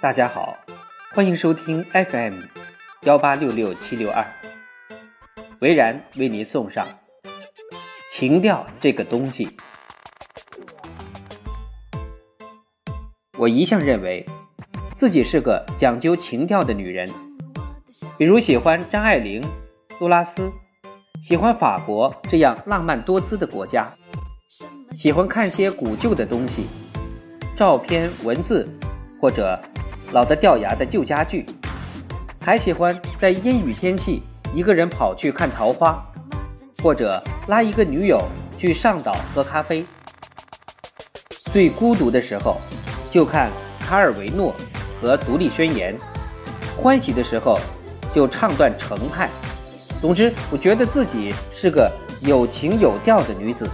大家好，欢迎收听 FM 幺八六六七六二，维然为您送上情调这个东西。我一向认为自己是个讲究情调的女人，比如喜欢张爱玲、杜拉斯，喜欢法国这样浪漫多姿的国家，喜欢看些古旧的东西，照片、文字或者。老的掉牙的旧家具，还喜欢在阴雨天气一个人跑去看桃花，或者拉一个女友去上岛喝咖啡。最孤独的时候，就看卡尔维诺和独立宣言；欢喜的时候，就唱段程派。总之，我觉得自己是个有情有调的女子。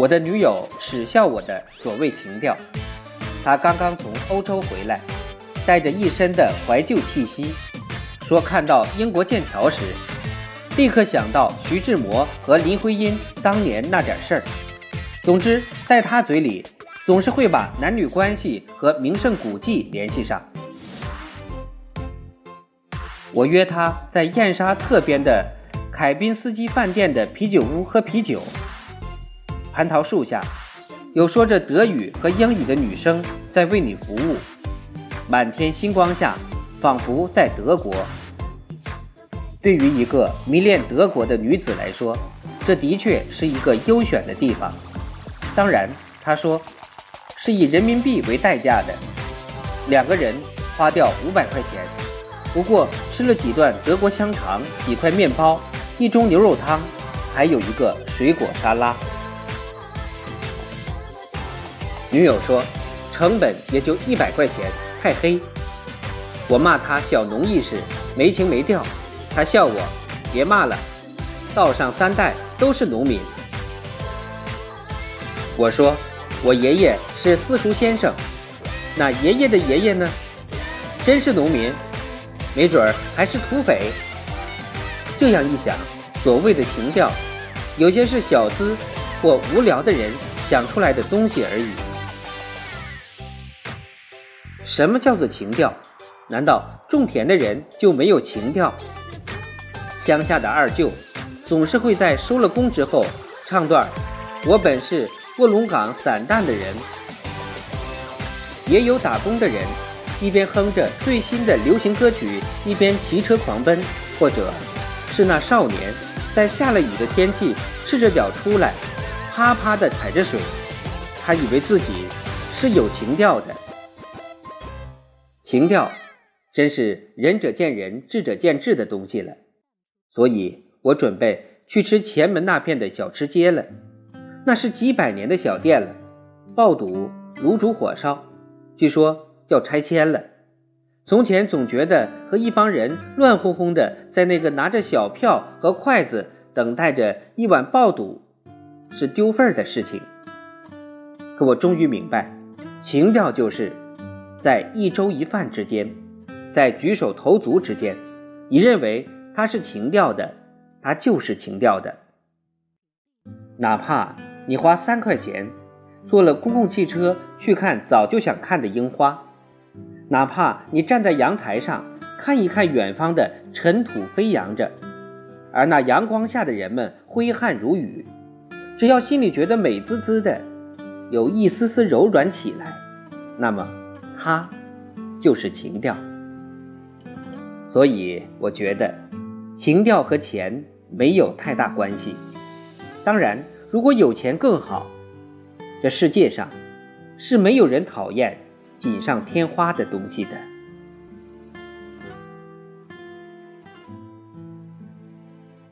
我的女友耻笑我的所谓情调，她刚刚从欧洲回来，带着一身的怀旧气息，说看到英国剑桥时，立刻想到徐志摩和林徽因当年那点事儿。总之，在她嘴里，总是会把男女关系和名胜古迹联系上。我约她在燕莎侧边的凯宾斯基饭店的啤酒屋喝啤酒。蟠桃树下，有说着德语和英语的女生在为你服务。满天星光下，仿佛在德国。对于一个迷恋德国的女子来说，这的确是一个优选的地方。当然，她说是以人民币为代价的，两个人花掉五百块钱，不过吃了几段德国香肠、几块面包、一盅牛肉汤，还有一个水果沙拉。女友说：“成本也就一百块钱，太黑。”我骂他小农意识，没情没调。他笑我：“别骂了，道上三代都是农民。”我说：“我爷爷是私塾先生，那爷爷的爷爷呢？真是农民，没准儿还是土匪。”这样一想，所谓的情调，有些是小资或无聊的人想出来的东西而已。什么叫做情调？难道种田的人就没有情调？乡下的二舅总是会在收了工之后唱段“我本是卧龙岗散淡的人”。也有打工的人一边哼着最新的流行歌曲，一边骑车狂奔，或者是那少年在下了雨的天气赤着脚出来，啪啪地踩着水，他以为自己是有情调的。情调真是仁者见仁，智者见智的东西了，所以我准备去吃前门那片的小吃街了。那是几百年的小店了，爆肚、卤煮、火烧，据说要拆迁了。从前总觉得和一帮人乱哄哄的在那个拿着小票和筷子等待着一碗爆肚是丢份儿的事情，可我终于明白，情调就是。在一粥一饭之间，在举手投足之间，你认为它是情调的，它就是情调的。哪怕你花三块钱坐了公共汽车去看早就想看的樱花，哪怕你站在阳台上看一看远方的尘土飞扬着，而那阳光下的人们挥汗如雨，只要心里觉得美滋滋的，有一丝丝柔软起来，那么。它就是情调，所以我觉得情调和钱没有太大关系。当然，如果有钱更好。这世界上是没有人讨厌锦上添花的东西的。